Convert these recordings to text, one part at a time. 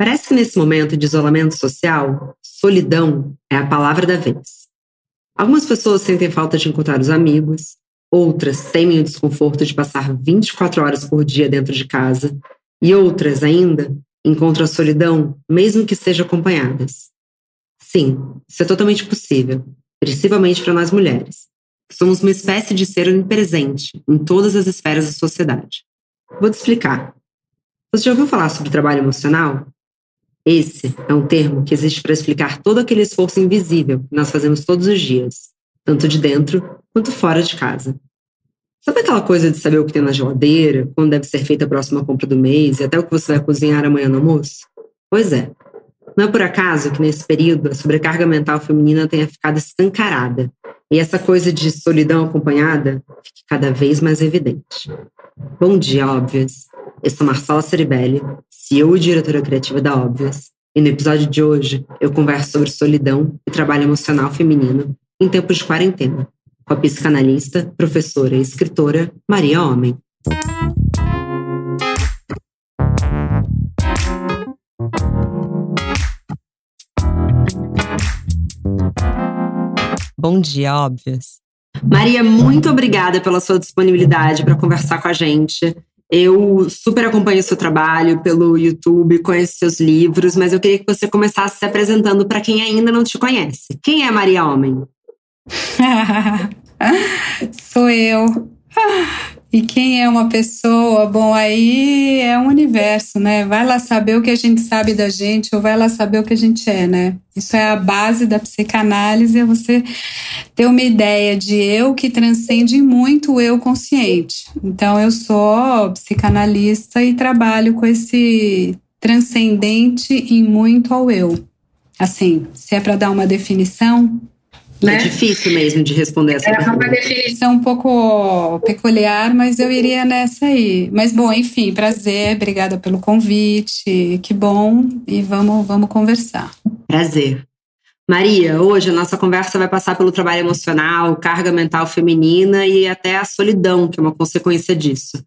Parece que nesse momento de isolamento social, solidão é a palavra da vez. Algumas pessoas sentem falta de encontrar os amigos, outras temem o desconforto de passar 24 horas por dia dentro de casa, e outras ainda encontram a solidão, mesmo que sejam acompanhadas. Sim, isso é totalmente possível, principalmente para nós mulheres. Somos uma espécie de ser onipresente em todas as esferas da sociedade. Vou te explicar. Você já ouviu falar sobre trabalho emocional? Esse é um termo que existe para explicar todo aquele esforço invisível que nós fazemos todos os dias, tanto de dentro quanto fora de casa. Sabe aquela coisa de saber o que tem na geladeira, quando deve ser feita a próxima compra do mês e até o que você vai cozinhar amanhã no almoço? Pois é. Não é por acaso que nesse período a sobrecarga mental feminina tenha ficado escancarada e essa coisa de solidão acompanhada fique cada vez mais evidente. Bom dia, óbvias. Eu sou Marcela Ceribelli, CEO e diretora criativa da Óbvias, e no episódio de hoje eu converso sobre solidão e trabalho emocional feminino em tempos de quarentena com a psicanalista, professora e escritora Maria Homem. Bom dia, óbvias. Maria, muito obrigada pela sua disponibilidade para conversar com a gente. Eu super acompanho o seu trabalho pelo YouTube, conheço seus livros, mas eu queria que você começasse se apresentando para quem ainda não te conhece. Quem é Maria Homem? Sou eu. E quem é uma pessoa? Bom, aí é um universo, né? Vai lá saber o que a gente sabe da gente ou vai lá saber o que a gente é, né? Isso é a base da psicanálise, é você ter uma ideia de eu que transcende muito o eu consciente. Então, eu sou psicanalista e trabalho com esse transcendente em muito ao eu. Assim, se é para dar uma definição, né? É difícil mesmo de responder essa é pergunta. É uma definição um pouco peculiar, mas eu iria nessa aí. Mas bom, enfim, prazer, obrigada pelo convite, que bom, e vamos, vamos conversar. Prazer. Maria, hoje a nossa conversa vai passar pelo trabalho emocional, carga mental feminina e até a solidão, que é uma consequência disso.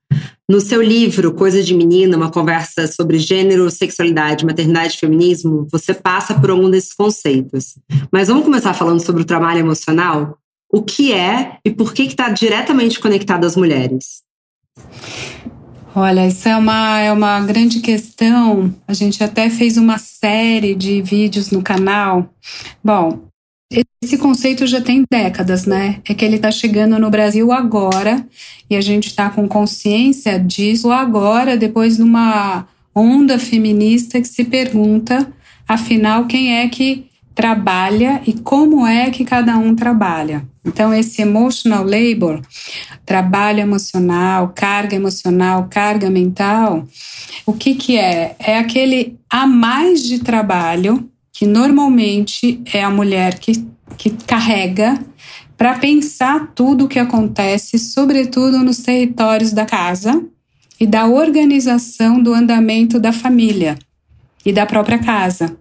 No seu livro, Coisa de Menina, uma conversa sobre gênero, sexualidade, maternidade e feminismo, você passa por algum desses conceitos. Mas vamos começar falando sobre o trabalho emocional? O que é e por que está diretamente conectado às mulheres? Olha, isso é uma, é uma grande questão. A gente até fez uma série de vídeos no canal. Bom, esse conceito já tem décadas, né? É que ele está chegando no Brasil agora e a gente está com consciência disso agora, depois de uma onda feminista que se pergunta, afinal, quem é que trabalha e como é que cada um trabalha. Então, esse emotional labor, trabalho emocional, carga emocional, carga mental, o que, que é? É aquele a mais de trabalho que normalmente é a mulher que, que carrega para pensar tudo o que acontece, sobretudo nos territórios da casa e da organização do andamento da família e da própria casa.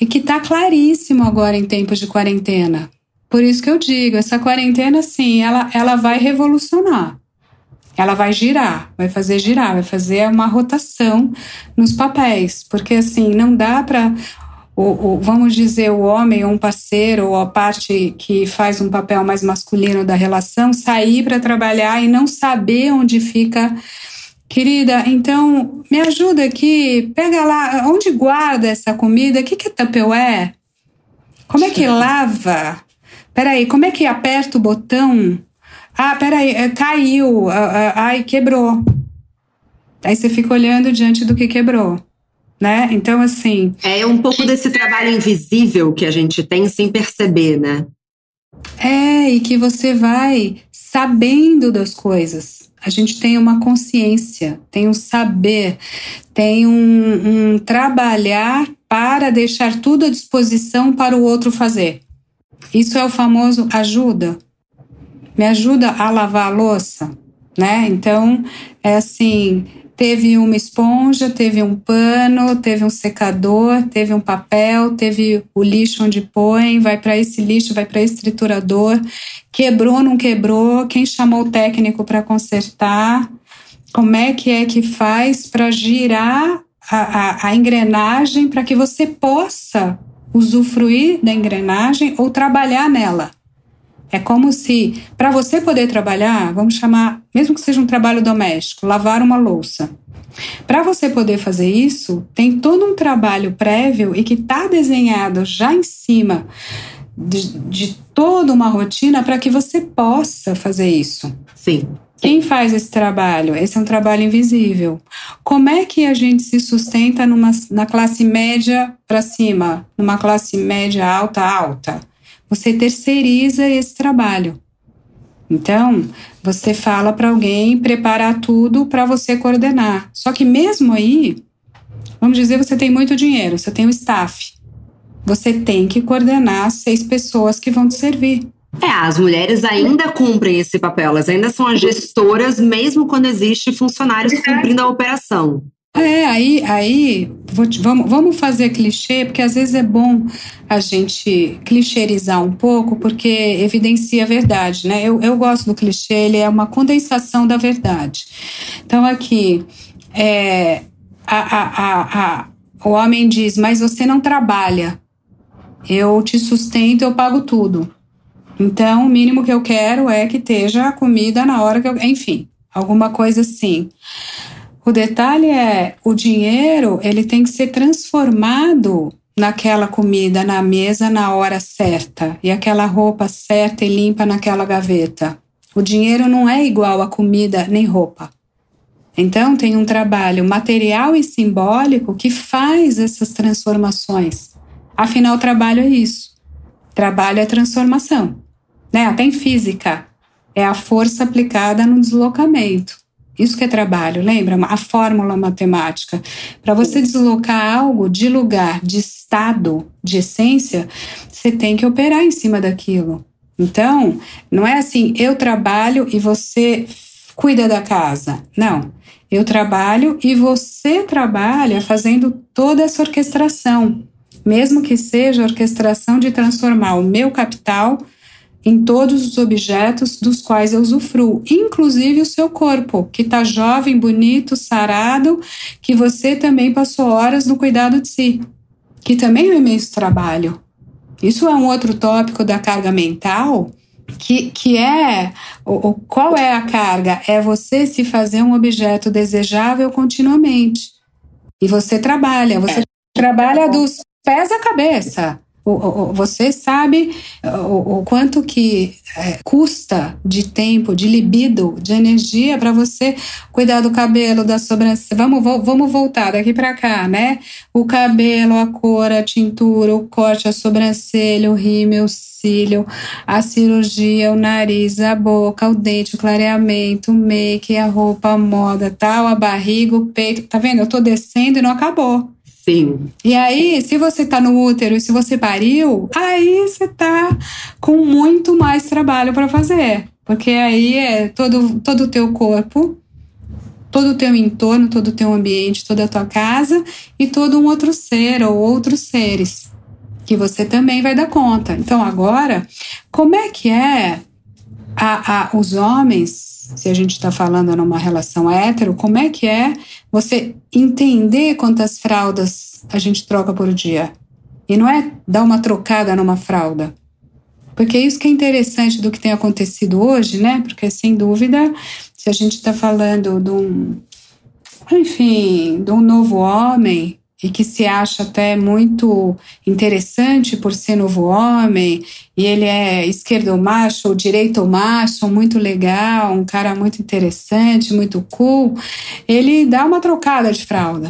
E que está claríssimo agora em tempos de quarentena. Por isso que eu digo, essa quarentena, sim, ela, ela vai revolucionar. Ela vai girar, vai fazer girar, vai fazer uma rotação nos papéis, porque assim não dá para o, o, vamos dizer, o homem, ou um parceiro, ou a parte que faz um papel mais masculino da relação, sair para trabalhar e não saber onde fica. Querida, então me ajuda aqui, pega lá, onde guarda essa comida? O que, que é Tupperware? Como é que lava? Peraí, como é que aperta o botão? Ah, peraí, é, caiu, ai, quebrou. Aí você fica olhando diante do que quebrou. Né? Então, assim. É um pouco desse trabalho invisível que a gente tem sem perceber, né? É, e que você vai sabendo das coisas. A gente tem uma consciência, tem um saber, tem um, um trabalhar para deixar tudo à disposição para o outro fazer. Isso é o famoso ajuda. Me ajuda a lavar a louça, né? Então, é assim, teve uma esponja, teve um pano, teve um secador, teve um papel, teve o lixo onde põe, vai para esse lixo, vai para esse triturador, quebrou, não quebrou, quem chamou o técnico para consertar, como é que é que faz para girar a, a, a engrenagem para que você possa usufruir da engrenagem ou trabalhar nela. É como se, para você poder trabalhar, vamos chamar, mesmo que seja um trabalho doméstico, lavar uma louça. Para você poder fazer isso, tem todo um trabalho prévio e que está desenhado já em cima de, de toda uma rotina para que você possa fazer isso. Sim. Quem faz esse trabalho? Esse é um trabalho invisível. Como é que a gente se sustenta numa, na classe média para cima, numa classe média alta alta? Você terceiriza esse trabalho. Então, você fala para alguém preparar tudo para você coordenar. Só que mesmo aí, vamos dizer, você tem muito dinheiro, você tem o staff. Você tem que coordenar seis pessoas que vão te servir. É, as mulheres ainda cumprem esse papel, elas ainda são as gestoras, mesmo quando existe funcionários cumprindo a operação. É, aí, aí te, vamos, vamos fazer clichê, porque às vezes é bom a gente clichêrizar um pouco, porque evidencia a verdade, né? Eu, eu gosto do clichê, ele é uma condensação da verdade. Então, aqui, é, a, a, a, o homem diz, mas você não trabalha, eu te sustento, eu pago tudo. Então, o mínimo que eu quero é que esteja a comida na hora que eu. Enfim, alguma coisa assim. O detalhe é, o dinheiro, ele tem que ser transformado naquela comida na mesa na hora certa e aquela roupa certa e limpa naquela gaveta. O dinheiro não é igual a comida nem roupa. Então, tem um trabalho material e simbólico que faz essas transformações. Afinal, trabalho é isso. Trabalho é transformação né? Até em física, é a força aplicada no deslocamento. Isso que é trabalho, lembra? A fórmula matemática. Para você deslocar algo de lugar, de estado, de essência, você tem que operar em cima daquilo. Então, não é assim, eu trabalho e você cuida da casa. Não. Eu trabalho e você trabalha fazendo toda essa orquestração, mesmo que seja a orquestração de transformar o meu capital em todos os objetos dos quais eu usufruo, inclusive o seu corpo, que está jovem, bonito, sarado, que você também passou horas no cuidado de si, que também é um imenso trabalho. Isso é um outro tópico da carga mental, que, que é o, qual é a carga? É você se fazer um objeto desejável continuamente. E você trabalha, você é. trabalha dos pés à cabeça. Você sabe o, quanto que é, custa de tempo, de libido, de energia para você cuidar do cabelo, da sobrancelha. Vamos, vamos voltar daqui para cá, né? O cabelo, a cor, a tintura, o corte, a sobrancelha, o rímel, o cílio, a cirurgia, o nariz, a boca, o dente, o clareamento, o make, a roupa, a moda, tal, a barriga, o peito. Tá vendo? Eu tô descendo e não acabou. Sim. E aí, se você tá no útero e se você pariu, aí você tá com muito mais trabalho para fazer. Porque aí é todo, todo o teu corpo, todo o teu entorno, todo o teu ambiente, toda a tua casa e todo um outro ser ou outros seres que você também vai dar conta. Então, agora, como é que é a, a, os homens se a gente está falando numa relação hétero, como é que é você entender quantas fraldas a gente troca por dia? E não é dar uma trocada numa fralda. Porque é isso que é interessante do que tem acontecido hoje, né? Porque, sem dúvida, se a gente está falando de um, enfim, de um novo homem e que se acha até muito interessante por ser novo homem, e ele é esquerdo macho ou direito macho, muito legal, um cara muito interessante, muito cool, ele dá uma trocada de fralda.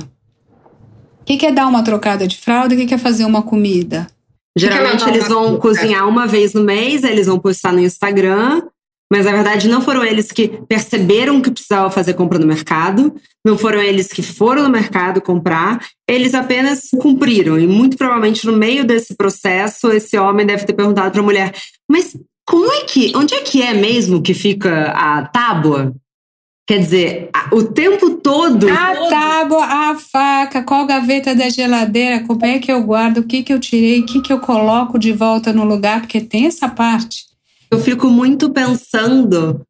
O que é dar uma trocada de fralda? O que é fazer uma comida? Geralmente eles vão cozinhar uma vez no mês, eles vão postar no Instagram mas na verdade não foram eles que perceberam que precisava fazer compra no mercado, não foram eles que foram no mercado comprar, eles apenas cumpriram. E muito provavelmente no meio desse processo, esse homem deve ter perguntado para a mulher: Mas como é que, onde é que é mesmo que fica a tábua? Quer dizer, o tempo todo. A tábua, a faca, qual gaveta da geladeira, como é que eu guardo, o que, que eu tirei, o que, que eu coloco de volta no lugar, porque tem essa parte. Eu fico muito pensando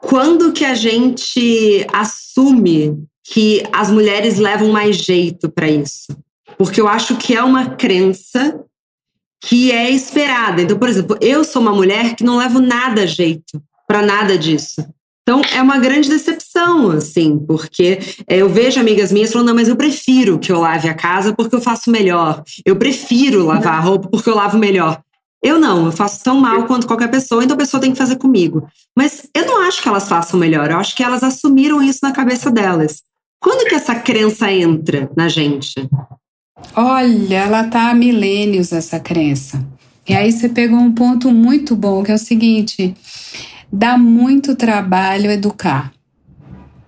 quando que a gente assume que as mulheres levam mais jeito para isso. Porque eu acho que é uma crença que é esperada. Então, por exemplo, eu sou uma mulher que não levo nada a jeito para nada disso. Então, é uma grande decepção, assim, porque é, eu vejo amigas minhas falando, não, mas eu prefiro que eu lave a casa porque eu faço melhor. Eu prefiro lavar a roupa porque eu lavo melhor. Eu não, eu faço tão mal quanto qualquer pessoa, então a pessoa tem que fazer comigo. Mas eu não acho que elas façam melhor, eu acho que elas assumiram isso na cabeça delas. Quando que essa crença entra na gente? Olha, ela tá há milênios, essa crença. E aí você pegou um ponto muito bom, que é o seguinte: dá muito trabalho educar.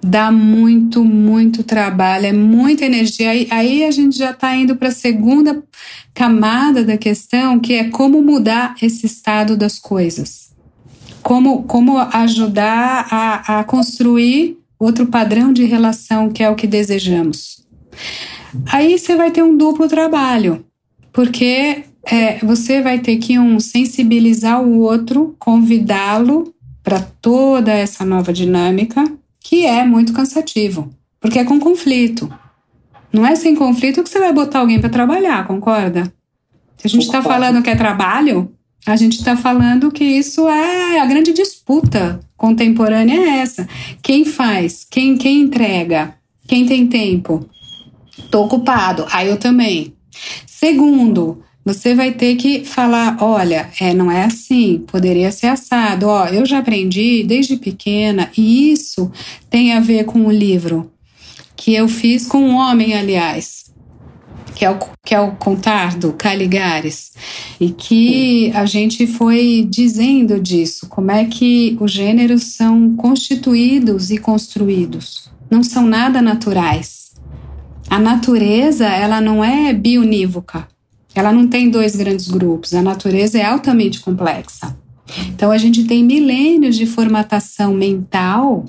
Dá muito, muito trabalho, é muita energia. Aí, aí a gente já está indo para a segunda camada da questão, que é como mudar esse estado das coisas. Como, como ajudar a, a construir outro padrão de relação que é o que desejamos. Aí você vai ter um duplo trabalho, porque é, você vai ter que um sensibilizar o outro, convidá-lo para toda essa nova dinâmica, que é muito cansativo, porque é com conflito. Não é sem conflito que você vai botar alguém para trabalhar, concorda? Se a gente está falando que é trabalho, a gente está falando que isso é a grande disputa contemporânea é essa. Quem faz? Quem, quem entrega? Quem tem tempo? Tô ocupado. Aí eu também. Segundo, você vai ter que falar, olha, é, não é assim, poderia ser assado. Ó, eu já aprendi desde pequena e isso tem a ver com o livro que eu fiz com um homem, aliás, que é o, que é o Contar do Caligares, e que a gente foi dizendo disso, como é que os gêneros são constituídos e construídos, não são nada naturais. A natureza, ela não é bionívoca. Ela não tem dois grandes grupos. A natureza é altamente complexa. Então a gente tem milênios de formatação mental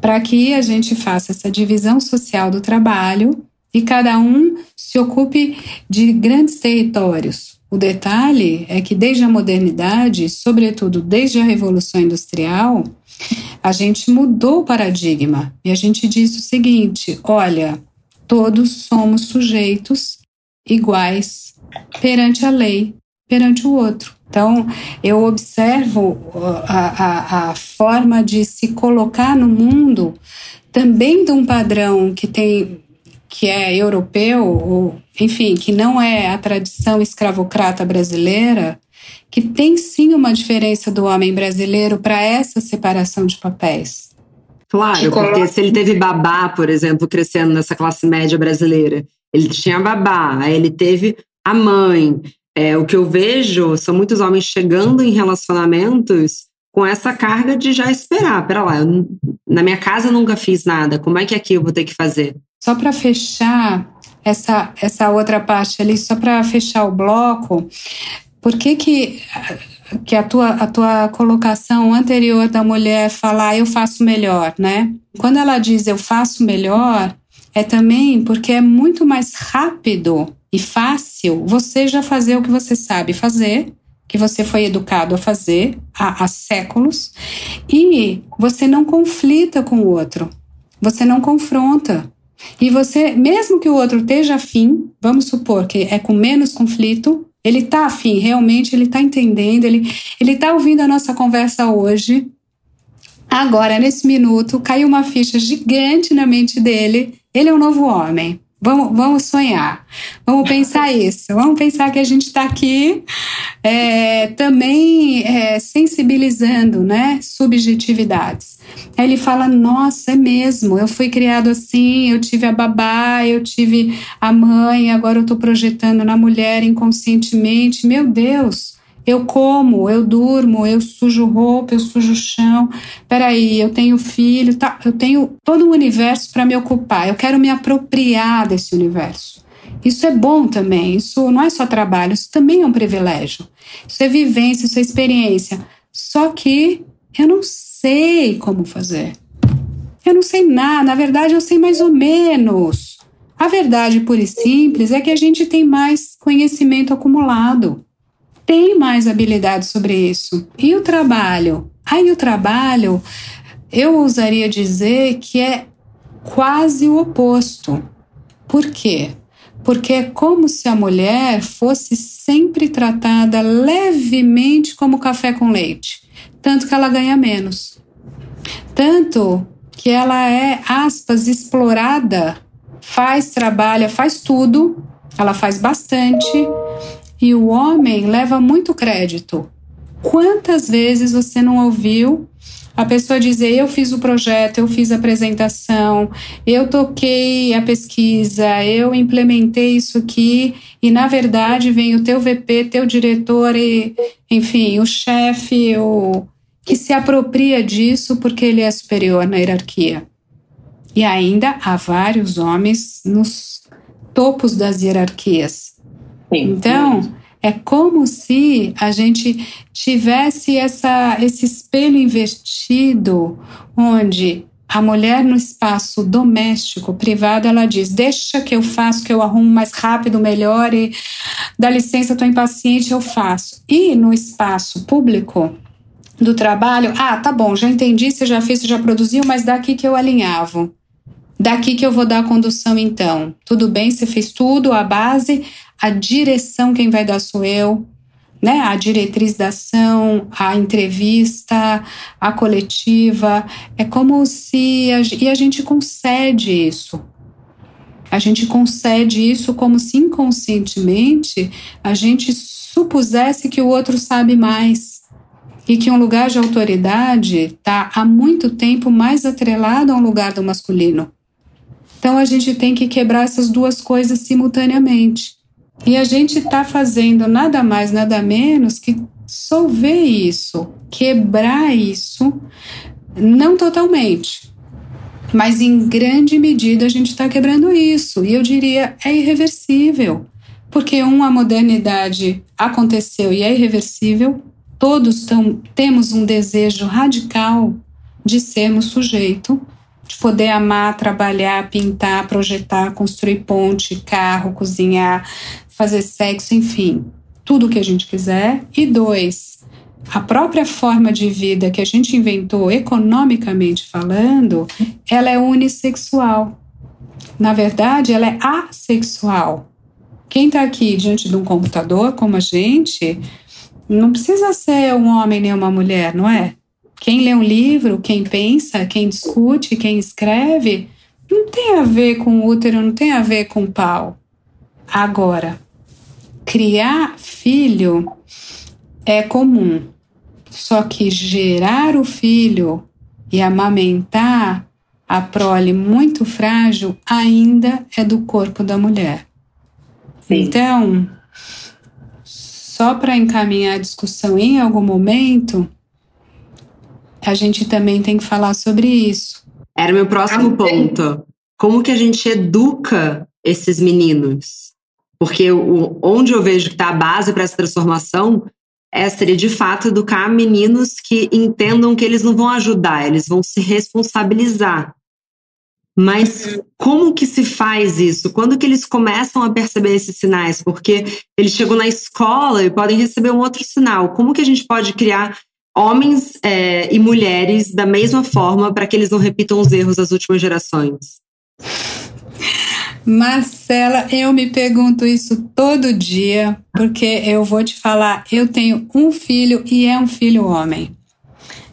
para que a gente faça essa divisão social do trabalho e cada um se ocupe de grandes territórios. O detalhe é que desde a modernidade, sobretudo desde a Revolução Industrial, a gente mudou o paradigma e a gente disse o seguinte: olha, todos somos sujeitos iguais perante a lei, perante o outro. Então, eu observo a, a, a forma de se colocar no mundo também de um padrão que tem que é europeu, ou, enfim, que não é a tradição escravocrata brasileira, que tem sim uma diferença do homem brasileiro para essa separação de papéis. Claro, porque se ele teve babá, por exemplo, crescendo nessa classe média brasileira, ele tinha babá, aí ele teve a mãe. É, o que eu vejo são muitos homens chegando em relacionamentos com essa carga de já esperar. Pera lá, eu, na minha casa eu nunca fiz nada, como é que aqui eu vou ter que fazer? Só para fechar essa, essa outra parte ali, só para fechar o bloco, por que que que a tua, a tua colocação anterior da mulher falar eu faço melhor, né? Quando ela diz eu faço melhor, é também porque é muito mais rápido e fácil você já fazer o que você sabe fazer, que você foi educado a fazer há, há séculos, e você não conflita com o outro, você não confronta. E você, mesmo que o outro esteja afim, vamos supor que é com menos conflito, ele está afim, realmente ele está entendendo, ele está ouvindo a nossa conversa hoje. Agora, nesse minuto, caiu uma ficha gigante na mente dele. Ele é um novo homem. Vamos, vamos sonhar, vamos pensar isso, vamos pensar que a gente está aqui é, também é, sensibilizando né, subjetividades. Aí ele fala: Nossa, é mesmo, eu fui criado assim, eu tive a babá, eu tive a mãe, agora eu estou projetando na mulher inconscientemente. Meu Deus, eu como, eu durmo, eu sujo roupa, eu sujo chão. Peraí, eu tenho filho, tá, eu tenho todo um universo para me ocupar. Eu quero me apropriar desse universo. Isso é bom também. Isso não é só trabalho, isso também é um privilégio. Isso é vivência, isso é experiência. Só que eu não sei como fazer. Eu não sei nada. Na verdade, eu sei mais ou menos. A verdade pura e simples é que a gente tem mais conhecimento acumulado tem mais habilidade sobre isso. E o trabalho? Aí o trabalho, eu ousaria dizer que é quase o oposto. Por quê? Porque é como se a mulher fosse sempre tratada levemente como café com leite, tanto que ela ganha menos. Tanto que ela é, aspas, explorada, faz, trabalha, faz tudo, ela faz bastante, e o homem leva muito crédito. Quantas vezes você não ouviu a pessoa dizer: Eu fiz o projeto, eu fiz a apresentação, eu toquei a pesquisa, eu implementei isso aqui, e na verdade vem o teu VP, teu diretor, e enfim, o chefe, o que se apropria disso porque ele é superior na hierarquia. E ainda há vários homens nos topos das hierarquias. Então, é como se a gente tivesse essa, esse espelho invertido, onde a mulher no espaço doméstico, privado, ela diz: Deixa que eu faço, que eu arrumo mais rápido, melhor, e dá licença, estou impaciente, eu faço. E no espaço público, do trabalho, ah, tá bom, já entendi, você já fez, você já produziu, mas daqui que eu alinhavo. Daqui que eu vou dar a condução, então. Tudo bem, você fez tudo, a base, a direção, quem vai dar sou eu, né? A diretriz da ação, a entrevista, a coletiva. É como se. A, e a gente concede isso. A gente concede isso como se inconscientemente a gente supusesse que o outro sabe mais e que um lugar de autoridade está há muito tempo mais atrelado a um lugar do masculino. Então a gente tem que quebrar essas duas coisas simultaneamente. E a gente está fazendo nada mais, nada menos que solver isso, quebrar isso, não totalmente, mas em grande medida a gente está quebrando isso. E eu diria, é irreversível. Porque, um, a modernidade aconteceu e é irreversível, todos tão, temos um desejo radical de sermos sujeito, de poder amar, trabalhar, pintar, projetar, construir ponte, carro, cozinhar, fazer sexo, enfim, tudo o que a gente quiser. E dois, a própria forma de vida que a gente inventou economicamente falando, ela é unissexual. Na verdade, ela é assexual. Quem está aqui diante de um computador, como a gente, não precisa ser um homem nem uma mulher, não é? Quem lê um livro, quem pensa, quem discute, quem escreve, não tem a ver com útero, não tem a ver com pau. Agora, criar filho é comum, só que gerar o filho e amamentar a prole muito frágil ainda é do corpo da mulher. Sim. Então, só para encaminhar a discussão em algum momento, a gente também tem que falar sobre isso. Era meu próximo ponto. Como que a gente educa esses meninos? Porque o, onde eu vejo que está a base para essa transformação é, seria de fato educar meninos que entendam que eles não vão ajudar, eles vão se responsabilizar. Mas como que se faz isso? Quando que eles começam a perceber esses sinais? Porque eles chegam na escola e podem receber um outro sinal. Como que a gente pode criar homens é, e mulheres da mesma forma para que eles não repitam os erros das últimas gerações? Marcela, eu me pergunto isso todo dia, porque eu vou te falar, eu tenho um filho e é um filho homem.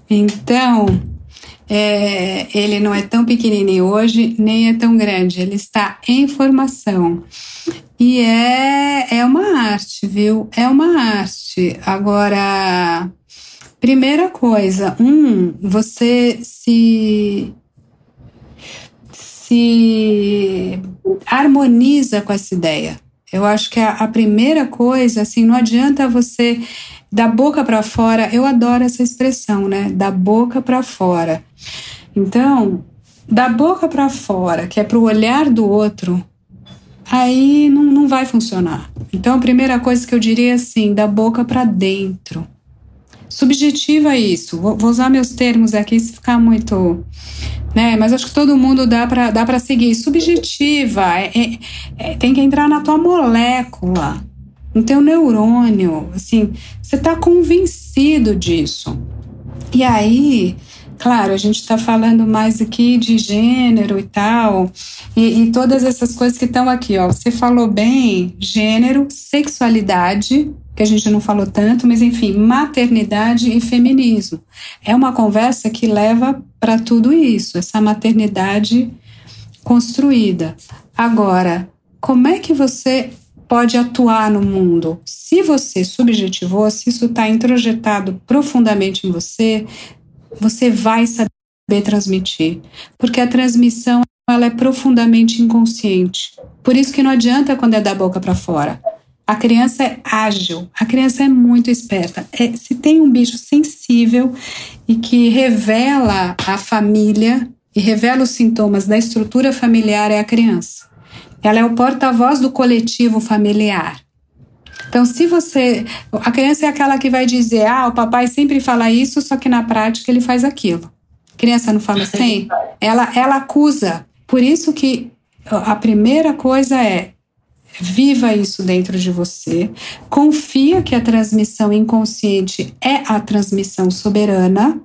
Então, é, ele não é tão pequenininho hoje, nem é tão grande, ele está em formação. E é, é uma arte, viu? É uma arte. Agora, primeira coisa, um, você se se harmoniza com essa ideia. Eu acho que a, a primeira coisa, assim, não adianta você da boca para fora, eu adoro essa expressão, né? Da boca para fora. Então, da boca para fora, que é para o olhar do outro, aí não, não vai funcionar. Então, a primeira coisa que eu diria é assim, da boca para dentro. Subjetiva isso. Vou, vou, usar meus termos aqui se ficar muito, né? Mas acho que todo mundo dá para dá para seguir. Subjetiva é, é, é, tem que entrar na tua molécula no teu neurônio, assim, você está convencido disso. E aí claro, a gente está falando mais aqui de gênero e tal, e, e todas essas coisas que estão aqui, ó. Você falou bem gênero, sexualidade, que a gente não falou tanto, mas enfim, maternidade e feminismo. É uma conversa que leva para tudo isso, essa maternidade construída. Agora, como é que você pode atuar no mundo? Se você subjetivou, se isso está introjetado profundamente em você, você vai saber transmitir, porque a transmissão ela é profundamente inconsciente. Por isso que não adianta quando é da boca para fora. A criança é ágil, a criança é muito esperta. É, se tem um bicho sensível e que revela a família e revela os sintomas da estrutura familiar, é a criança. Ela é o porta-voz do coletivo familiar. Então, se você. A criança é aquela que vai dizer: ah, o papai sempre fala isso, só que na prática ele faz aquilo. A criança não fala assim? Ela, ela acusa. Por isso que a primeira coisa é viva isso dentro de você, confia que a transmissão inconsciente é a transmissão soberana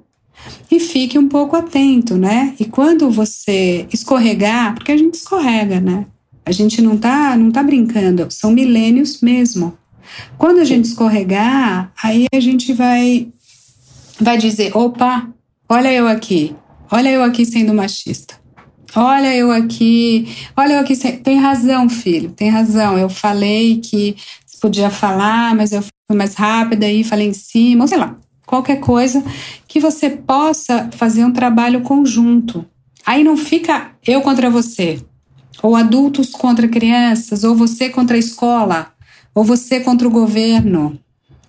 e fique um pouco atento, né? E quando você escorregar, porque a gente escorrega, né? A gente não tá, não tá brincando, são milênios mesmo. Quando a gente escorregar, aí a gente vai vai dizer, opa, olha eu aqui, olha eu aqui sendo machista. Olha eu aqui, olha eu aqui, tem razão, filho, tem razão. Eu falei que podia falar, mas eu fui mais rápida e falei em cima, ou sei lá, qualquer coisa que você possa fazer um trabalho conjunto. Aí não fica eu contra você, ou adultos contra crianças, ou você contra a escola, ou você contra o governo,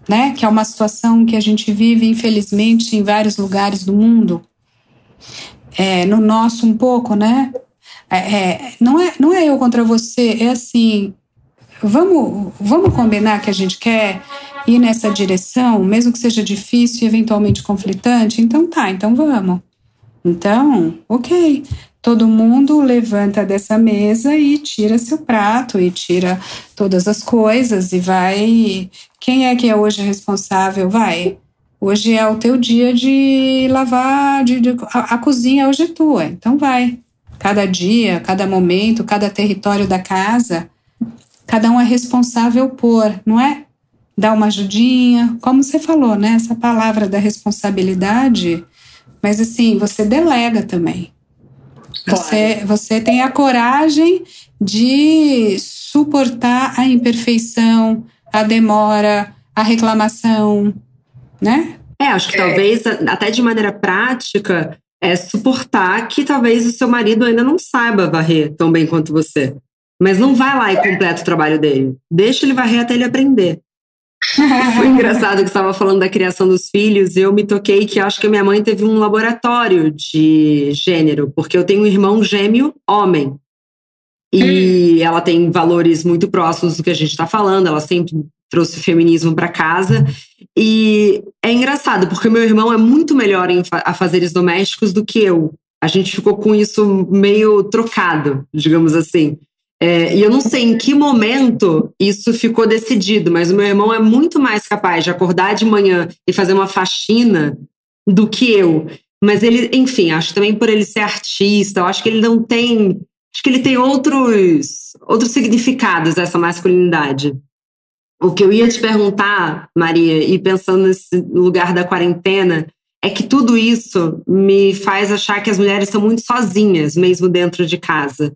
né? Que é uma situação que a gente vive, infelizmente, em vários lugares do mundo. É, no nosso um pouco, né? É, é, não, é, não é eu contra você, é assim, vamos, vamos combinar que a gente quer ir nessa direção, mesmo que seja difícil e eventualmente conflitante? Então tá, então vamos. Então, ok. Todo mundo levanta dessa mesa e tira seu prato e tira todas as coisas e vai. Quem é que é hoje responsável? Vai. Hoje é o teu dia de lavar, de, de a, a cozinha hoje é tua, então vai. Cada dia, cada momento, cada território da casa, cada um é responsável por, não é? Dar uma ajudinha, como você falou, né? Essa palavra da responsabilidade, mas assim, você delega também. Você, você tem a coragem de suportar a imperfeição, a demora, a reclamação, né? É, acho que é. talvez, até de maneira prática, é suportar que talvez o seu marido ainda não saiba varrer tão bem quanto você. Mas não vai lá e completa o trabalho dele. Deixa ele varrer até ele aprender. Foi engraçado que estava falando da criação dos filhos eu me toquei que acho que a minha mãe teve um laboratório de gênero, porque eu tenho um irmão gêmeo homem. E hum. ela tem valores muito próximos do que a gente está falando, ela sempre trouxe feminismo para casa. E é engraçado, porque meu irmão é muito melhor em fa afazeres domésticos do que eu. A gente ficou com isso meio trocado, digamos assim. É, e eu não sei em que momento isso ficou decidido, mas o meu irmão é muito mais capaz de acordar de manhã e fazer uma faxina do que eu. Mas ele, enfim, acho também por ele ser artista, eu acho que ele não tem. Acho que ele tem outros, outros significados essa masculinidade. O que eu ia te perguntar, Maria, e pensando nesse lugar da quarentena, é que tudo isso me faz achar que as mulheres são muito sozinhas, mesmo dentro de casa.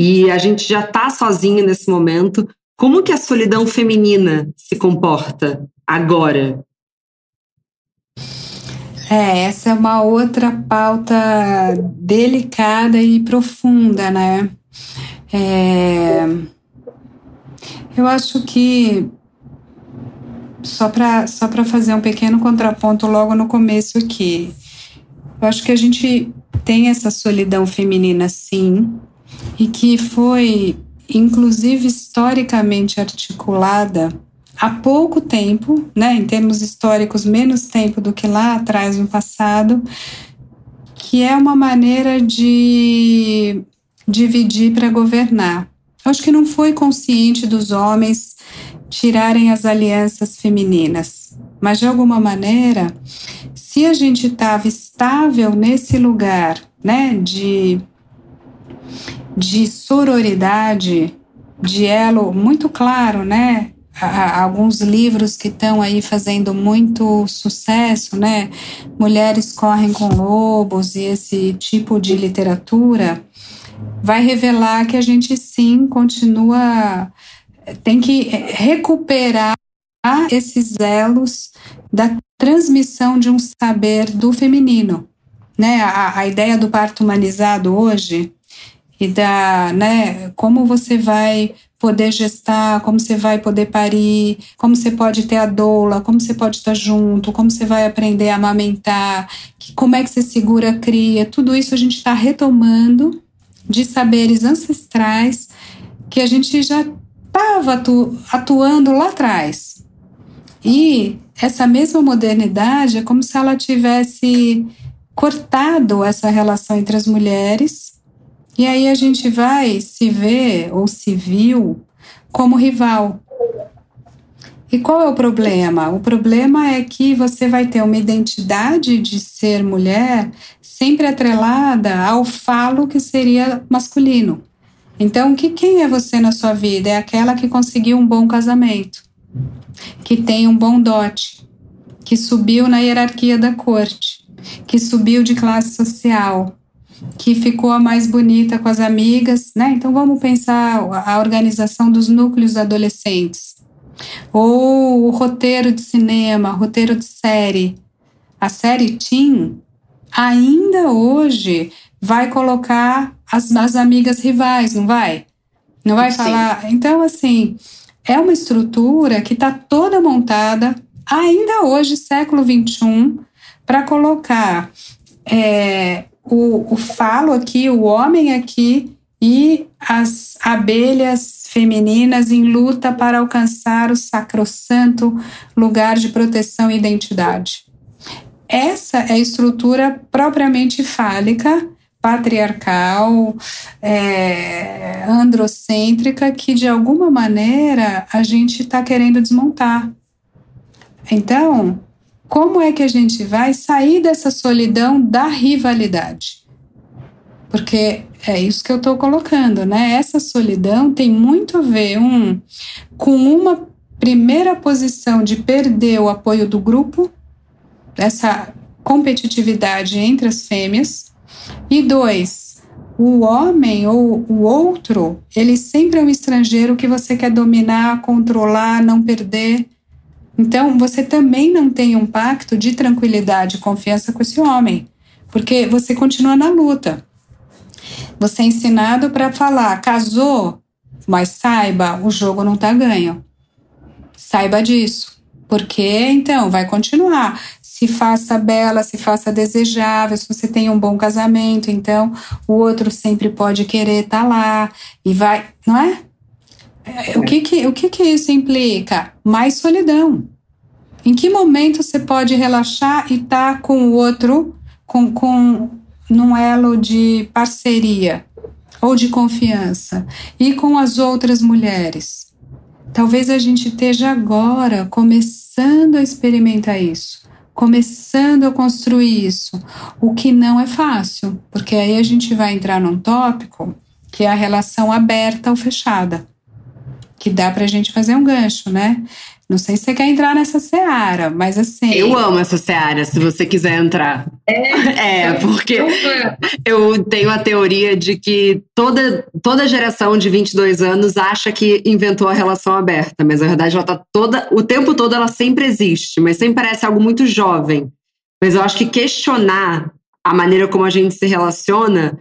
E a gente já está sozinha nesse momento. Como que a solidão feminina se comporta agora? É, essa é uma outra pauta delicada e profunda, né? É, eu acho que só para só fazer um pequeno contraponto logo no começo aqui, eu acho que a gente tem essa solidão feminina, sim, e que foi, inclusive, historicamente articulada há pouco tempo, né, em termos históricos, menos tempo do que lá atrás no passado, que é uma maneira de dividir para governar. Acho que não foi consciente dos homens tirarem as alianças femininas, mas de alguma maneira se a gente estava estável nesse lugar, né, de, de sororidade, de elo muito claro, né, alguns livros que estão aí fazendo muito sucesso, né? Mulheres correm com lobos e esse tipo de literatura vai revelar que a gente sim continua tem que recuperar esses elos da transmissão de um saber do feminino, né? A, a ideia do parto humanizado hoje e da, né, como você vai poder gestar, como você vai poder parir, como você pode ter a doula, como você pode estar junto, como você vai aprender a amamentar, que, como é que você segura a cria, tudo isso a gente está retomando de saberes ancestrais que a gente já estava atu atuando lá atrás. E essa mesma modernidade é como se ela tivesse cortado essa relação entre as mulheres e aí a gente vai se ver ou se viu como rival. E qual é o problema? O problema é que você vai ter uma identidade de ser mulher sempre atrelada ao falo que seria masculino. Então, que quem é você na sua vida? É aquela que conseguiu um bom casamento, que tem um bom dote, que subiu na hierarquia da corte, que subiu de classe social, que ficou a mais bonita com as amigas, né? Então vamos pensar a organização dos núcleos adolescentes. Ou o roteiro de cinema, roteiro de série. A série Teen ainda hoje vai colocar as, as amigas rivais, não vai? Não vai Sim. falar. Então, assim, é uma estrutura que está toda montada, ainda hoje, século XXI, para colocar é, o, o falo aqui, o homem aqui e as abelhas femininas em luta para alcançar o sacrossanto lugar de proteção e identidade. Essa é a estrutura propriamente fálica, patriarcal, é, androcêntrica, que de alguma maneira a gente está querendo desmontar. Então, como é que a gente vai sair dessa solidão da rivalidade? Porque é isso que eu estou colocando, né? Essa solidão tem muito a ver um, com uma primeira posição de perder o apoio do grupo, essa competitividade entre as fêmeas, e dois, o homem ou o outro, ele sempre é um estrangeiro que você quer dominar, controlar, não perder. Então, você também não tem um pacto de tranquilidade e confiança com esse homem, porque você continua na luta. Você é ensinado para falar, casou, mas saiba, o jogo não está ganho. Saiba disso. Porque então vai continuar. Se faça bela, se faça desejável, se você tem um bom casamento, então o outro sempre pode querer estar tá lá e vai, não é? O que que, o que que isso implica? Mais solidão. Em que momento você pode relaxar e estar tá com o outro, com, com num elo de parceria ou de confiança e com as outras mulheres? Talvez a gente esteja agora começando a experimentar isso, começando a construir isso, o que não é fácil, porque aí a gente vai entrar num tópico que é a relação aberta ou fechada que dá para a gente fazer um gancho, né? Não sei se você quer entrar nessa seara, mas assim. Eu amo essa seara, se você quiser entrar. É, é porque eu tenho a teoria de que toda, toda geração de 22 anos acha que inventou a relação aberta, mas na verdade ela tá toda. O tempo todo ela sempre existe, mas sempre parece algo muito jovem. Mas eu acho que questionar a maneira como a gente se relaciona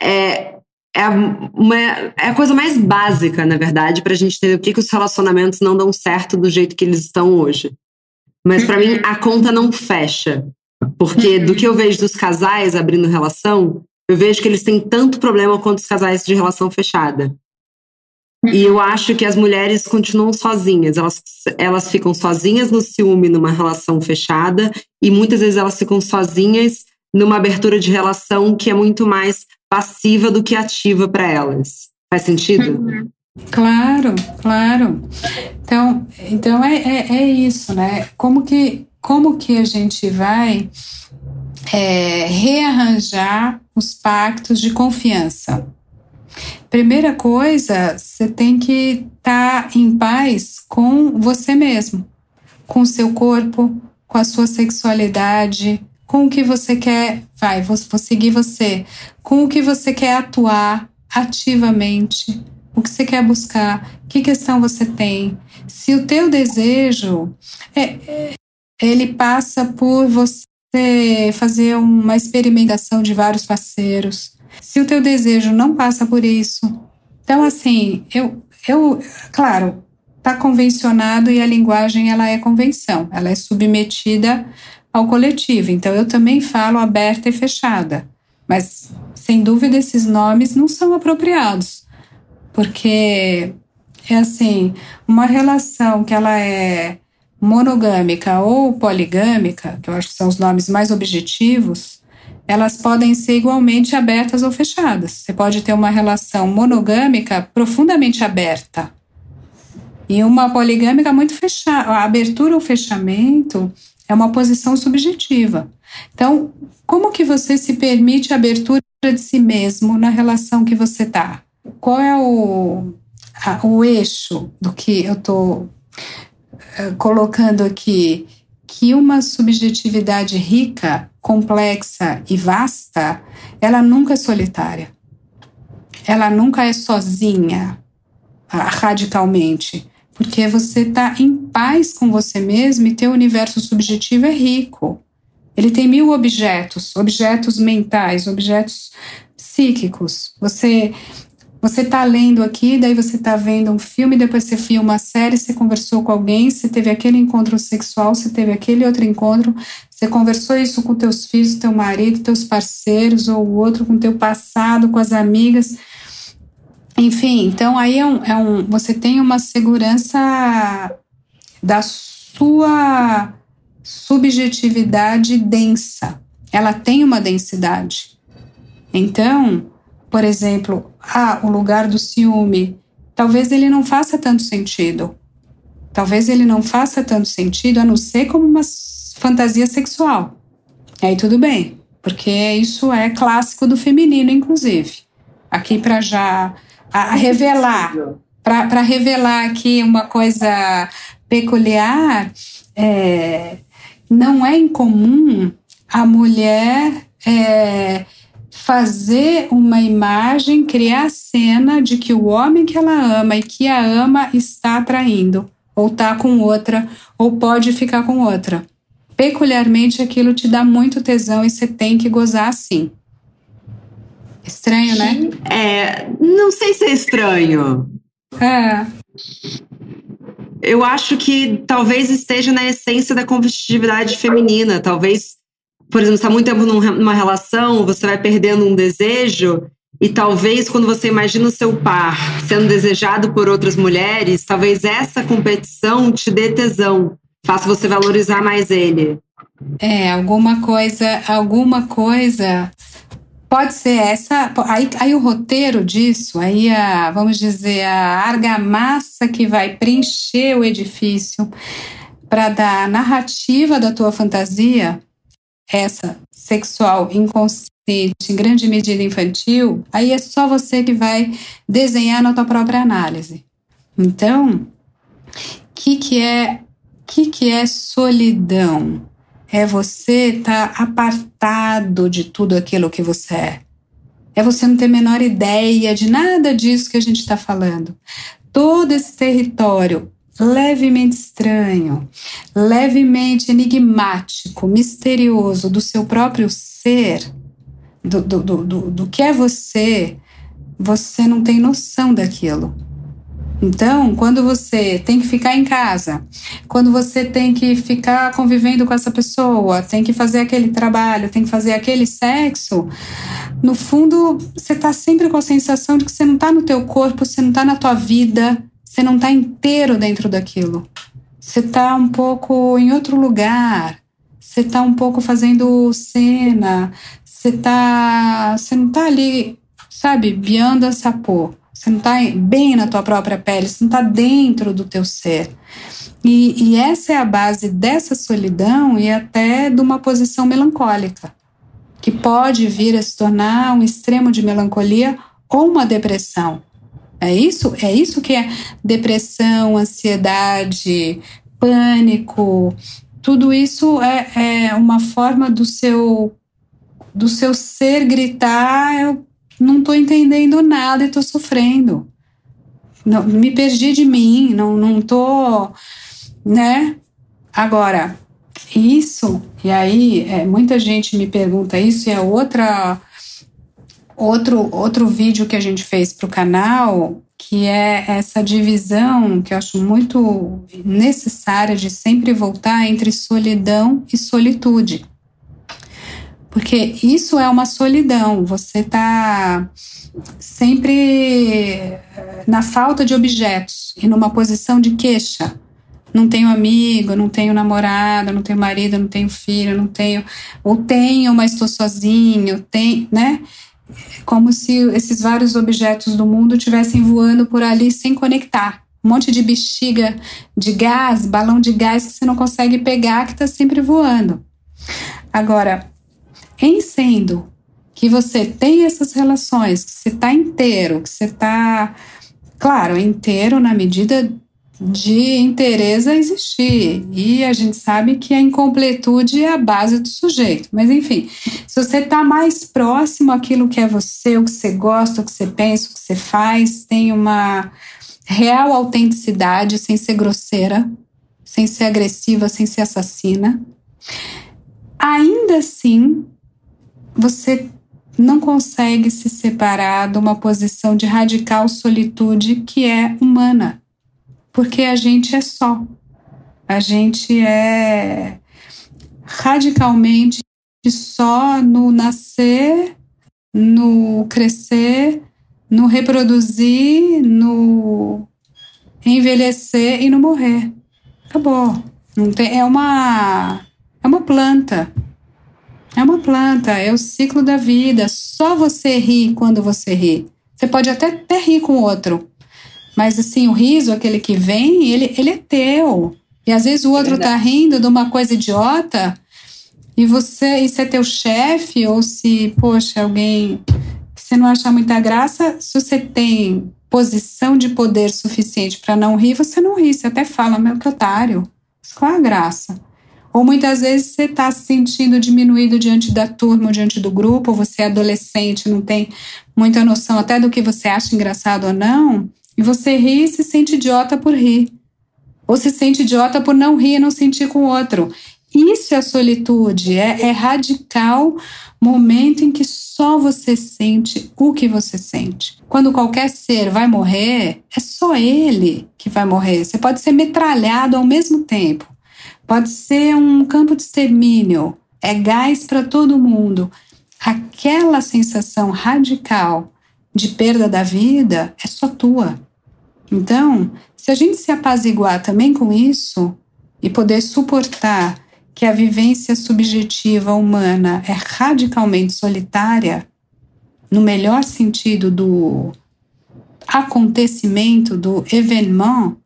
é, é, uma, é a coisa mais básica, na verdade, para a gente entender por que, que os relacionamentos não dão certo do jeito que eles estão hoje. Mas para mim, a conta não fecha. Porque do que eu vejo dos casais abrindo relação, eu vejo que eles têm tanto problema quanto os casais de relação fechada. E eu acho que as mulheres continuam sozinhas, elas, elas ficam sozinhas no ciúme numa relação fechada, e muitas vezes elas ficam sozinhas numa abertura de relação que é muito mais passiva do que ativa para elas. Faz sentido? Uhum. Claro, claro. Então, então é, é, é, isso, né? Como que, como que a gente vai é, rearranjar os pactos de confiança. Primeira coisa, você tem que estar tá em paz com você mesmo, com o seu corpo, com a sua sexualidade, com o que você quer, vai, vou, vou seguir você, com o que você quer atuar ativamente, o que você quer buscar, que questão você tem. Se o teu desejo é, é ele passa por você fazer uma experimentação de vários parceiros. Se o teu desejo não passa por isso, então assim, eu, eu, claro, tá convencionado e a linguagem ela é convenção, ela é submetida ao coletivo. Então eu também falo aberta e fechada, mas sem dúvida esses nomes não são apropriados, porque é assim, uma relação que ela é monogâmica ou poligâmica, que eu acho que são os nomes mais objetivos, elas podem ser igualmente abertas ou fechadas. Você pode ter uma relação monogâmica profundamente aberta e uma poligâmica muito fechada. A abertura ou fechamento é uma posição subjetiva. Então, como que você se permite a abertura de si mesmo na relação que você está? Qual é o, a, o eixo do que eu estou eh, colocando aqui que uma subjetividade rica, complexa e vasta, ela nunca é solitária. Ela nunca é sozinha, ah, radicalmente, porque você está em paz com você mesmo e teu universo subjetivo é rico. Ele tem mil objetos, objetos mentais, objetos psíquicos. Você você está lendo aqui, daí você está vendo um filme, depois você viu uma série, você conversou com alguém, você teve aquele encontro sexual, você teve aquele outro encontro, você conversou isso com teus filhos, teu marido, teus parceiros, ou outro com teu passado, com as amigas. Enfim, então aí é um, é um você tem uma segurança da sua subjetividade densa. Ela tem uma densidade. Então, por exemplo, ah, o lugar do ciúme, talvez ele não faça tanto sentido. Talvez ele não faça tanto sentido, a não ser como uma fantasia sexual. Aí tudo bem, porque isso é clássico do feminino, inclusive. Aqui para já a, revelar, para revelar aqui uma coisa peculiar, é, não é incomum a mulher é, fazer uma imagem, criar a cena de que o homem que ela ama e que a ama está traindo, ou está com outra, ou pode ficar com outra. Peculiarmente aquilo te dá muito tesão e você tem que gozar assim. Estranho, né? É, não sei se é estranho. É. Eu acho que talvez esteja na essência da competitividade feminina. Talvez por exemplo, está muito tempo numa relação, você vai perdendo um desejo e talvez quando você imagina o seu par sendo desejado por outras mulheres, talvez essa competição te dê tesão, faça você valorizar mais ele. É, alguma coisa, alguma coisa pode ser essa. Aí, aí o roteiro disso, aí a, vamos dizer, a argamassa que vai preencher o edifício para dar a narrativa da tua fantasia essa sexual inconsciente, em grande medida infantil, aí é só você que vai desenhar na tua própria análise. Então, o que, que é que, que é solidão? É você estar tá apartado de tudo aquilo que você é. É você não ter a menor ideia de nada disso que a gente está falando. Todo esse território levemente estranho, levemente enigmático, misterioso do seu próprio ser, do, do, do, do, que é você, você não tem noção daquilo. Então, quando você tem que ficar em casa, quando você tem que ficar convivendo com essa pessoa, tem que fazer aquele trabalho, tem que fazer aquele sexo, no fundo, você está sempre com a sensação de que você não está no teu corpo, você não está na tua vida, você não está inteiro dentro daquilo. Você está um pouco em outro lugar. Você está um pouco fazendo cena. Você tá, você não está ali, sabe, biando a sapô. Você não está bem na tua própria pele, você não está dentro do teu ser. E, e essa é a base dessa solidão e até de uma posição melancólica, que pode vir a se tornar um extremo de melancolia ou uma depressão. É isso? É isso que é depressão, ansiedade, pânico. Tudo isso é, é uma forma do seu do seu ser gritar: eu não estou entendendo nada e estou sofrendo. Não, me perdi de mim, não não tô, né? Agora, isso, e aí é, muita gente me pergunta isso, e é outra outro, outro vídeo que a gente fez para o canal, que é essa divisão que eu acho muito necessária de sempre voltar entre solidão e solitude. Porque isso é uma solidão, você está sempre na falta de objetos e numa posição de queixa. Não tenho amigo, não tenho namorado, não tenho marido, não tenho filho, não tenho. Ou tenho, mas estou sozinho, tem, né? como se esses vários objetos do mundo estivessem voando por ali sem conectar. Um monte de bexiga de gás, balão de gás que você não consegue pegar, que está sempre voando. Agora, em sendo que você tem essas relações, que você está inteiro, que você está, claro, inteiro na medida de interesse a existir. E a gente sabe que a incompletude é a base do sujeito. Mas, enfim, se você está mais próximo àquilo que é você, o que você gosta, o que você pensa, o que você faz, tem uma real autenticidade, sem ser grosseira, sem ser agressiva, sem ser assassina, ainda assim, você não consegue se separar de uma posição de radical solitude que é humana porque a gente é só. A gente é radicalmente só no nascer, no crescer, no reproduzir, no envelhecer e no morrer. Acabou. Não tem, é uma é uma planta. É uma planta, é o ciclo da vida. Só você ri quando você ri. Você pode até, até rir com o outro, mas assim, o riso, aquele que vem, ele, ele é teu. E às vezes o outro é tá rindo de uma coisa idiota e você, isso é teu chefe, ou se, poxa, alguém que você não acha muita graça, se você tem posição de poder suficiente para não rir, você não ri, você até fala, meu que otário, qual é a graça? Ou muitas vezes você está se sentindo diminuído diante da turma, diante do grupo, você é adolescente, não tem muita noção até do que você acha engraçado ou não, e você ri e se sente idiota por rir. Ou se sente idiota por não rir e não sentir com o outro. Isso é solitude, é, é radical momento em que só você sente o que você sente. Quando qualquer ser vai morrer, é só ele que vai morrer. Você pode ser metralhado ao mesmo tempo. Pode ser um campo de extermínio. É gás para todo mundo. Aquela sensação radical de perda da vida é só tua. Então, se a gente se apaziguar também com isso e poder suportar que a vivência subjetiva humana é radicalmente solitária, no melhor sentido do acontecimento, do evenement,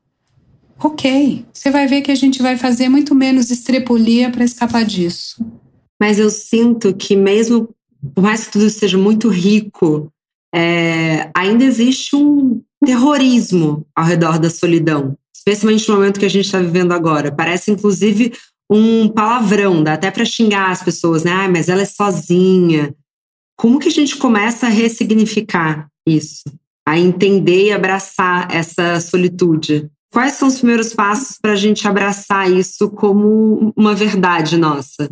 ok, você vai ver que a gente vai fazer muito menos estrepulia para escapar disso. Mas eu sinto que mesmo, por mais que tudo seja muito rico, é, ainda existe um terrorismo ao redor da solidão, especialmente no momento que a gente está vivendo agora. Parece, inclusive, um palavrão, dá até para xingar as pessoas, né? Ah, mas ela é sozinha. Como que a gente começa a ressignificar isso? A entender e abraçar essa solitude? Quais são os primeiros passos para a gente abraçar isso como uma verdade nossa?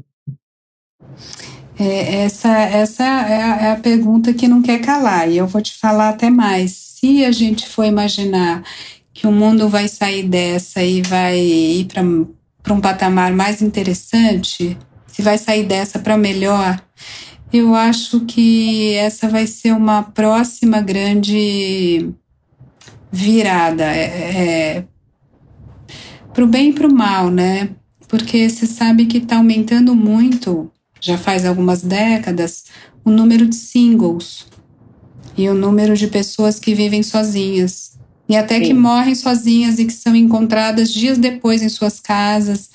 É, essa essa é a, é a pergunta que não quer calar, e eu vou te falar até mais. Se a gente for imaginar que o mundo vai sair dessa e vai ir para um patamar mais interessante, se vai sair dessa para melhor, eu acho que essa vai ser uma próxima grande virada. É, é, para o bem e para o mal, né? Porque você sabe que está aumentando muito já faz algumas décadas, o número de singles. e o número de pessoas que vivem sozinhas. E até Sim. que morrem sozinhas e que são encontradas dias depois em suas casas.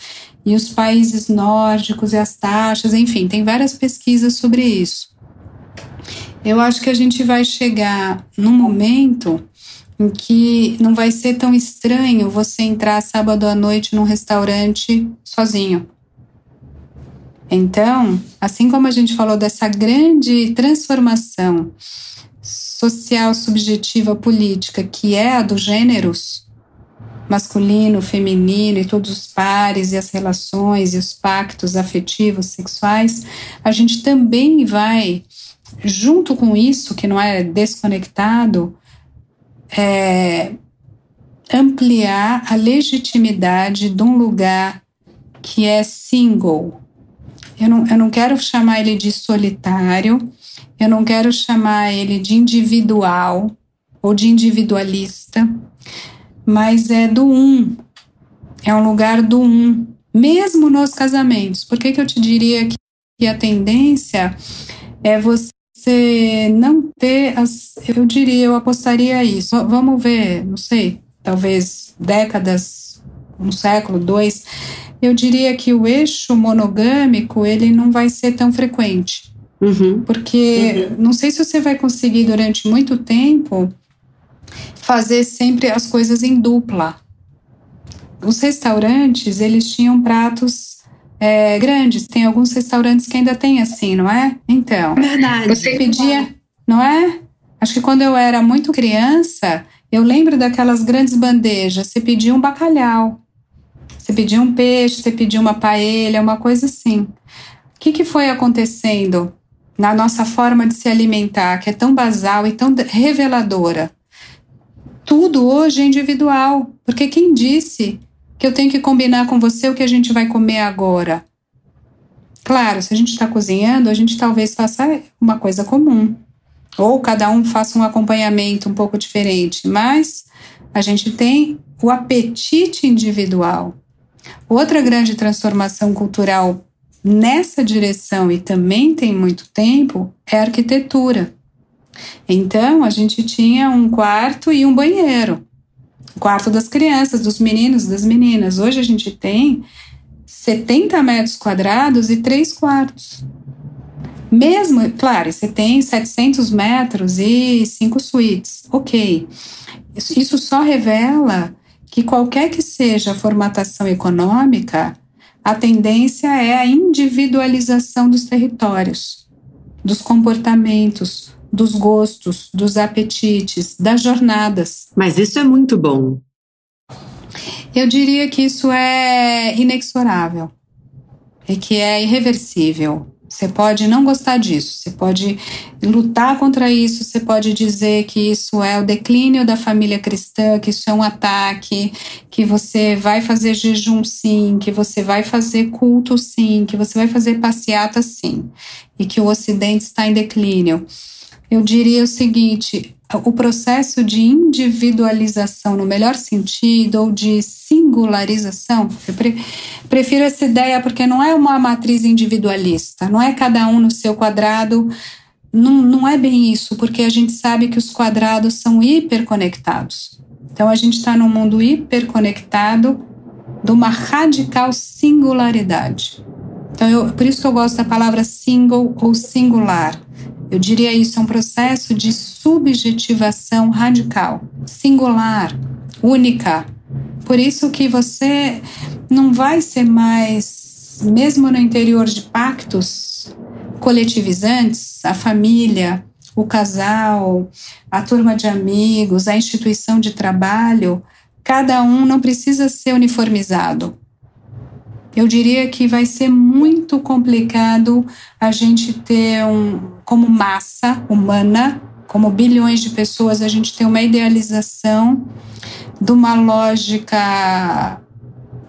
E os países nórdicos e as taxas, enfim, tem várias pesquisas sobre isso. Eu acho que a gente vai chegar num momento em que não vai ser tão estranho você entrar sábado à noite num restaurante sozinho. Então, assim como a gente falou dessa grande transformação social, subjetiva, política, que é a dos gêneros, masculino, feminino e todos os pares e as relações e os pactos afetivos, sexuais, a gente também vai, junto com isso, que não é desconectado, é, ampliar a legitimidade de um lugar que é single. Eu não, eu não quero chamar ele de solitário, eu não quero chamar ele de individual ou de individualista, mas é do um. É um lugar do um, mesmo nos casamentos. Por que, que eu te diria que a tendência é você você não ter as. Eu diria, eu apostaria isso. Vamos ver, não sei, talvez décadas, um século, dois. Eu diria que o eixo monogâmico ele não vai ser tão frequente. Uhum. Porque uhum. não sei se você vai conseguir durante muito tempo fazer sempre as coisas em dupla. Os restaurantes, eles tinham pratos é, grandes. Tem alguns restaurantes que ainda tem assim, não é? Então. Verdade. Você pedia, não é? Acho que quando eu era muito criança, eu lembro daquelas grandes bandejas. Você pedia um bacalhau, você pedia um peixe, você pedia uma paella, uma coisa assim. O que, que foi acontecendo na nossa forma de se alimentar, que é tão basal e tão reveladora? Tudo hoje é individual, porque quem disse que eu tenho que combinar com você o que a gente vai comer agora. Claro, se a gente está cozinhando, a gente talvez faça uma coisa comum. Ou cada um faça um acompanhamento um pouco diferente, mas a gente tem o apetite individual. Outra grande transformação cultural nessa direção e também tem muito tempo é a arquitetura. Então, a gente tinha um quarto e um banheiro quarto das crianças, dos meninos, das meninas. Hoje a gente tem 70 metros quadrados e três quartos. Mesmo, claro, você tem 700 metros e cinco suítes. Ok. Isso só revela que qualquer que seja a formatação econômica, a tendência é a individualização dos territórios, dos comportamentos, dos gostos, dos apetites, das jornadas. Mas isso é muito bom. Eu diria que isso é inexorável e que é irreversível. Você pode não gostar disso, você pode lutar contra isso, você pode dizer que isso é o declínio da família cristã, que isso é um ataque, que você vai fazer jejum sim, que você vai fazer culto sim, que você vai fazer passeata sim, e que o Ocidente está em declínio. Eu diria o seguinte: o processo de individualização, no melhor sentido, ou de singularização, prefiro essa ideia porque não é uma matriz individualista, não é cada um no seu quadrado. Não, não é bem isso, porque a gente sabe que os quadrados são hiperconectados. Então a gente está num mundo hiperconectado de uma radical singularidade. Então, eu, por isso que eu gosto da palavra single ou singular. Eu diria isso, é um processo de subjetivação radical, singular, única. Por isso que você não vai ser mais, mesmo no interior de pactos coletivizantes, a família, o casal, a turma de amigos, a instituição de trabalho, cada um não precisa ser uniformizado eu diria que vai ser muito complicado a gente ter um, como massa humana, como bilhões de pessoas, a gente ter uma idealização de uma lógica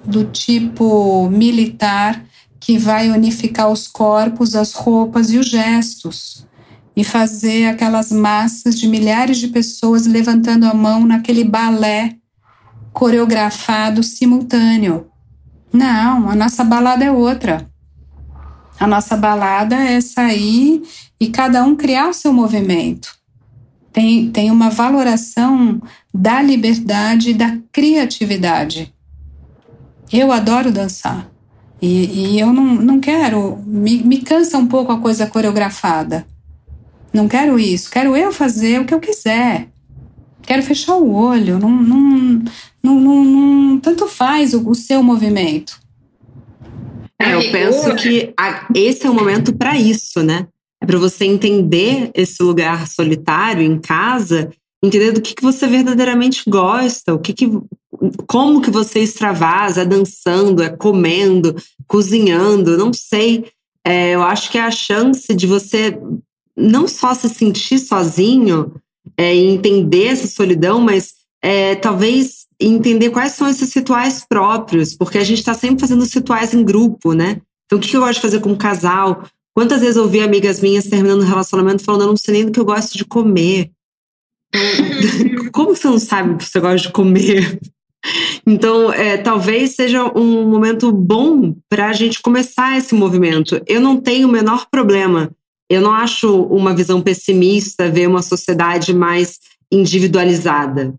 do tipo militar que vai unificar os corpos, as roupas e os gestos e fazer aquelas massas de milhares de pessoas levantando a mão naquele balé coreografado simultâneo. Não, a nossa balada é outra. A nossa balada é sair e cada um criar o seu movimento. tem, tem uma valoração da liberdade e da criatividade. Eu adoro dançar. E, e eu não, não quero. Me, me cansa um pouco a coisa coreografada. Não quero isso. Quero eu fazer o que eu quiser. Quero fechar o olho. Não, não, não, não, não tanto faz o, o seu movimento. É, eu penso que a, esse é o momento para isso, né? É para você entender esse lugar solitário em casa, entender do que, que você verdadeiramente gosta, o que, que como que você extravasa, é dançando, é comendo, cozinhando, não sei. É, eu acho que é a chance de você não só se sentir sozinho é, entender essa solidão, mas é, talvez entender quais são esses rituais próprios, porque a gente está sempre fazendo os rituais em grupo, né? Então, o que eu gosto de fazer com um casal? Quantas vezes eu ouvi amigas minhas terminando o relacionamento falando, eu não sei nem do que eu gosto de comer. Como você não sabe o que você gosta de comer? Então, é, talvez seja um momento bom para a gente começar esse movimento. Eu não tenho o menor problema. Eu não acho uma visão pessimista ver uma sociedade mais individualizada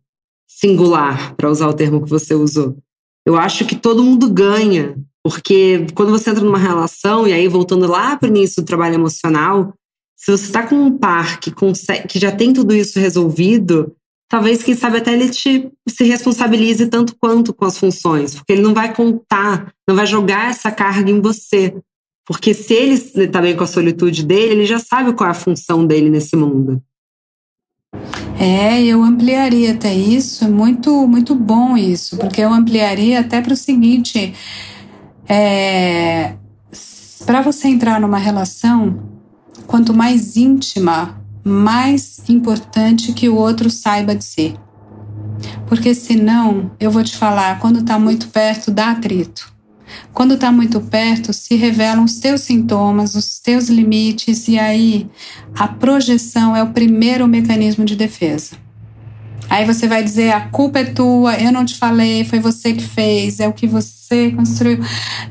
singular, para usar o termo que você usou. Eu acho que todo mundo ganha, porque quando você entra numa relação, e aí voltando lá para o início do trabalho emocional, se você está com um par que, consegue, que já tem tudo isso resolvido, talvez, quem sabe, até ele te se responsabilize tanto quanto com as funções, porque ele não vai contar, não vai jogar essa carga em você. Porque se ele está bem com a solitude dele, ele já sabe qual é a função dele nesse mundo. É, eu ampliaria até isso, é muito, muito bom isso, porque eu ampliaria até para o seguinte: é, para você entrar numa relação, quanto mais íntima, mais importante que o outro saiba de si. Porque senão, eu vou te falar, quando está muito perto, dá atrito. Quando está muito perto, se revelam os teus sintomas, os teus limites, e aí a projeção é o primeiro mecanismo de defesa. Aí você vai dizer: a culpa é tua, eu não te falei, foi você que fez, é o que você construiu.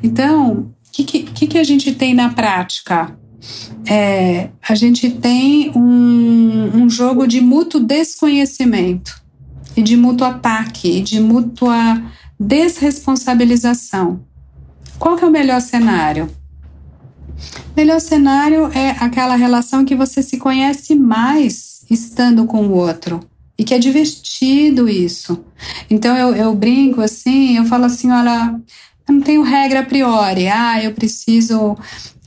Então, o que, que, que a gente tem na prática? É, a gente tem um, um jogo de mútuo desconhecimento e de mútuo ataque e de mútua desresponsabilização. Qual que é o melhor cenário? Melhor cenário é aquela relação que você se conhece mais estando com o outro. E que é divertido isso. Então eu, eu brinco assim, eu falo assim: olha, eu não tenho regra a priori. Ah, eu preciso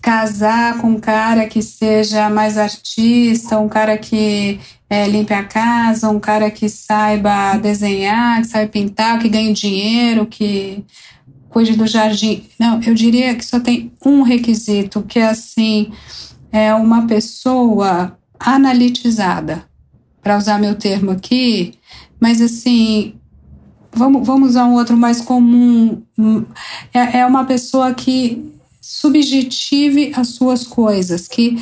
casar com um cara que seja mais artista, um cara que é, limpe a casa, um cara que saiba desenhar, que saiba pintar, que ganhe dinheiro, que cuide do jardim. Não, eu diria que só tem um requisito, que é assim, é uma pessoa analitizada, para usar meu termo aqui, mas assim, vamos, vamos usar um outro mais comum, é, é uma pessoa que subjetive as suas coisas, que,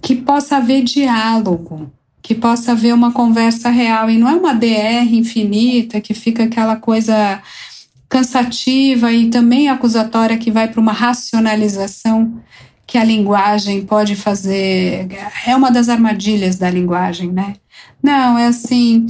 que possa haver diálogo, que possa haver uma conversa real, e não é uma DR infinita, que fica aquela coisa cansativa e também acusatória que vai para uma racionalização que a linguagem pode fazer. É uma das armadilhas da linguagem, né? Não, é assim.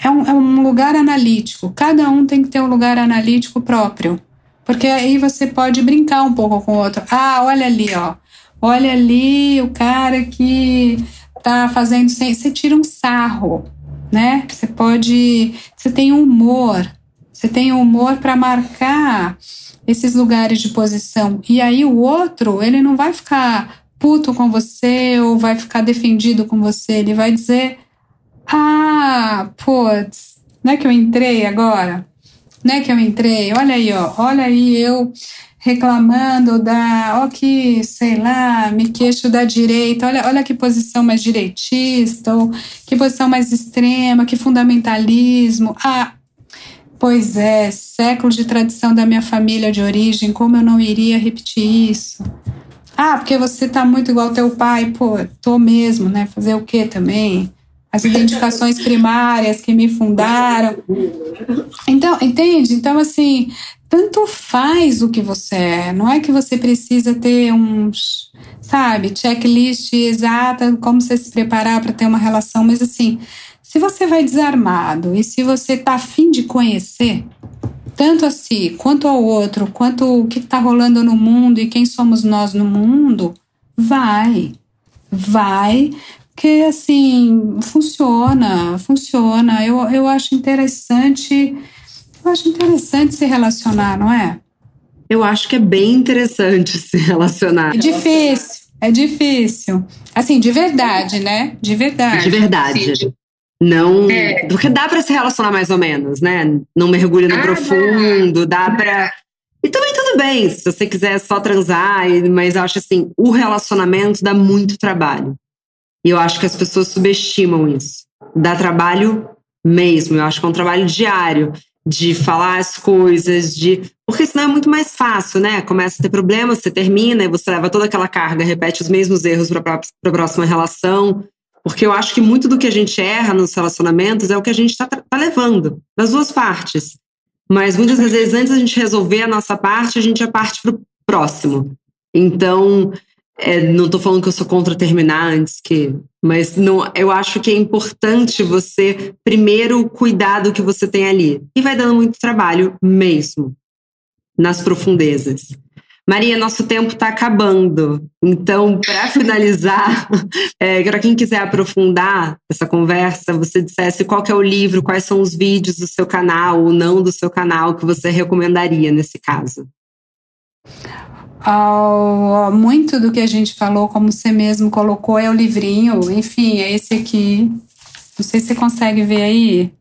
É um, é um lugar analítico. Cada um tem que ter um lugar analítico próprio. Porque aí você pode brincar um pouco com o outro. Ah, olha ali, ó. Olha ali o cara que tá fazendo. Você tira um sarro, né? Você pode. Você tem humor. Você tem humor para marcar esses lugares de posição. E aí o outro, ele não vai ficar puto com você ou vai ficar defendido com você. Ele vai dizer: Ah, putz, não é que eu entrei agora? Não é que eu entrei? Olha aí, ó. Olha aí eu reclamando da, ó que, sei lá, me queixo da direita, olha, olha que posição mais direitista, ou que posição mais extrema, que fundamentalismo. Ah, Pois é, séculos de tradição da minha família de origem, como eu não iria repetir isso? Ah, porque você tá muito igual teu pai, pô, tô mesmo, né? Fazer o quê também? as identificações primárias que me fundaram. Então, entende? Então, assim, tanto faz o que você é. Não é que você precisa ter uns, sabe, checklist exata, como você se preparar para ter uma relação, mas assim, se você vai desarmado e se você tá afim de conhecer, tanto a si, quanto ao outro, quanto o que está rolando no mundo e quem somos nós no mundo, vai. Vai, que assim, funciona, funciona. Eu, eu acho interessante eu acho interessante se relacionar, não é? Eu acho que é bem interessante se relacionar. É difícil, é difícil. Assim, de verdade, né? De verdade. De verdade. Sim. Não. É. Porque dá para se relacionar mais ou menos, né? Não mergulha no ah, profundo, dá, dá para. E também tudo bem, se você quiser só transar, mas eu acho assim, o relacionamento dá muito trabalho. E eu acho que as pessoas subestimam isso. Dá trabalho mesmo, eu acho que é um trabalho diário de falar as coisas, de. Porque senão é muito mais fácil, né? Começa a ter problemas, você termina e você leva toda aquela carga, repete os mesmos erros para a próxima relação. Porque eu acho que muito do que a gente erra nos relacionamentos é o que a gente está tá levando, das duas partes. Mas muitas vezes, antes da gente resolver a nossa parte, a gente já parte para o próximo. Então, é, não estou falando que eu sou contra terminar antes que. Mas não, eu acho que é importante você primeiro cuidar do que você tem ali. E vai dando muito trabalho mesmo, nas profundezas. Maria, nosso tempo está acabando. Então, para finalizar, é, para quem quiser aprofundar essa conversa, você dissesse qual é o livro, quais são os vídeos do seu canal ou não do seu canal que você recomendaria nesse caso ao, muito do que a gente falou, como você mesmo colocou, é o livrinho. Enfim, é esse aqui. Não sei se você consegue ver aí.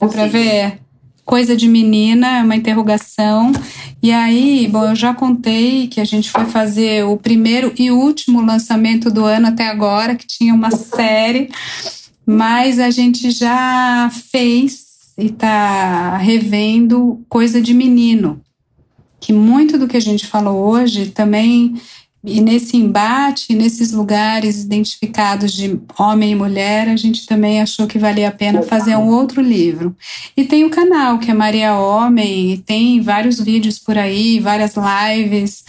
Dá para ver? Coisa de menina, é uma interrogação. E aí, bom, eu já contei que a gente foi fazer o primeiro e último lançamento do ano até agora, que tinha uma série, mas a gente já fez e está revendo Coisa de Menino que muito do que a gente falou hoje também e nesse embate, nesses lugares identificados de homem e mulher, a gente também achou que valia a pena fazer um outro livro. E tem o canal, que é Maria Homem, e tem vários vídeos por aí, várias lives.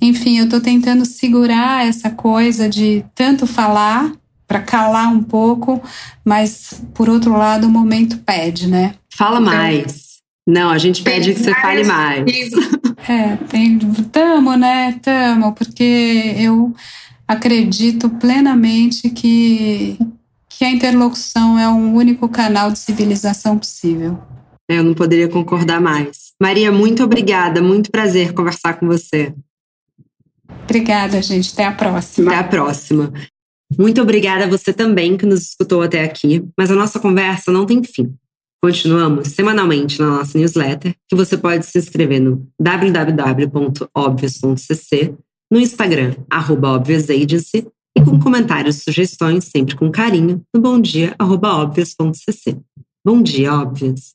Enfim, eu estou tentando segurar essa coisa de tanto falar para calar um pouco, mas por outro lado o momento pede, né? Fala então, mais. Não, a gente pede que você fale mais. É, tem, tamo, né? Tamo, porque eu acredito plenamente que, que a interlocução é um único canal de civilização possível. É, eu não poderia concordar mais. Maria, muito obrigada, muito prazer conversar com você. Obrigada, gente. Até a próxima. Até a próxima. Muito obrigada a você também que nos escutou até aqui, mas a nossa conversa não tem fim. Continuamos semanalmente na nossa newsletter, que você pode se inscrever no www.obvious.cc, no Instagram, arroba Agency, e com comentários e sugestões, sempre com carinho, no bomdia, arroba Bom dia, Obvious!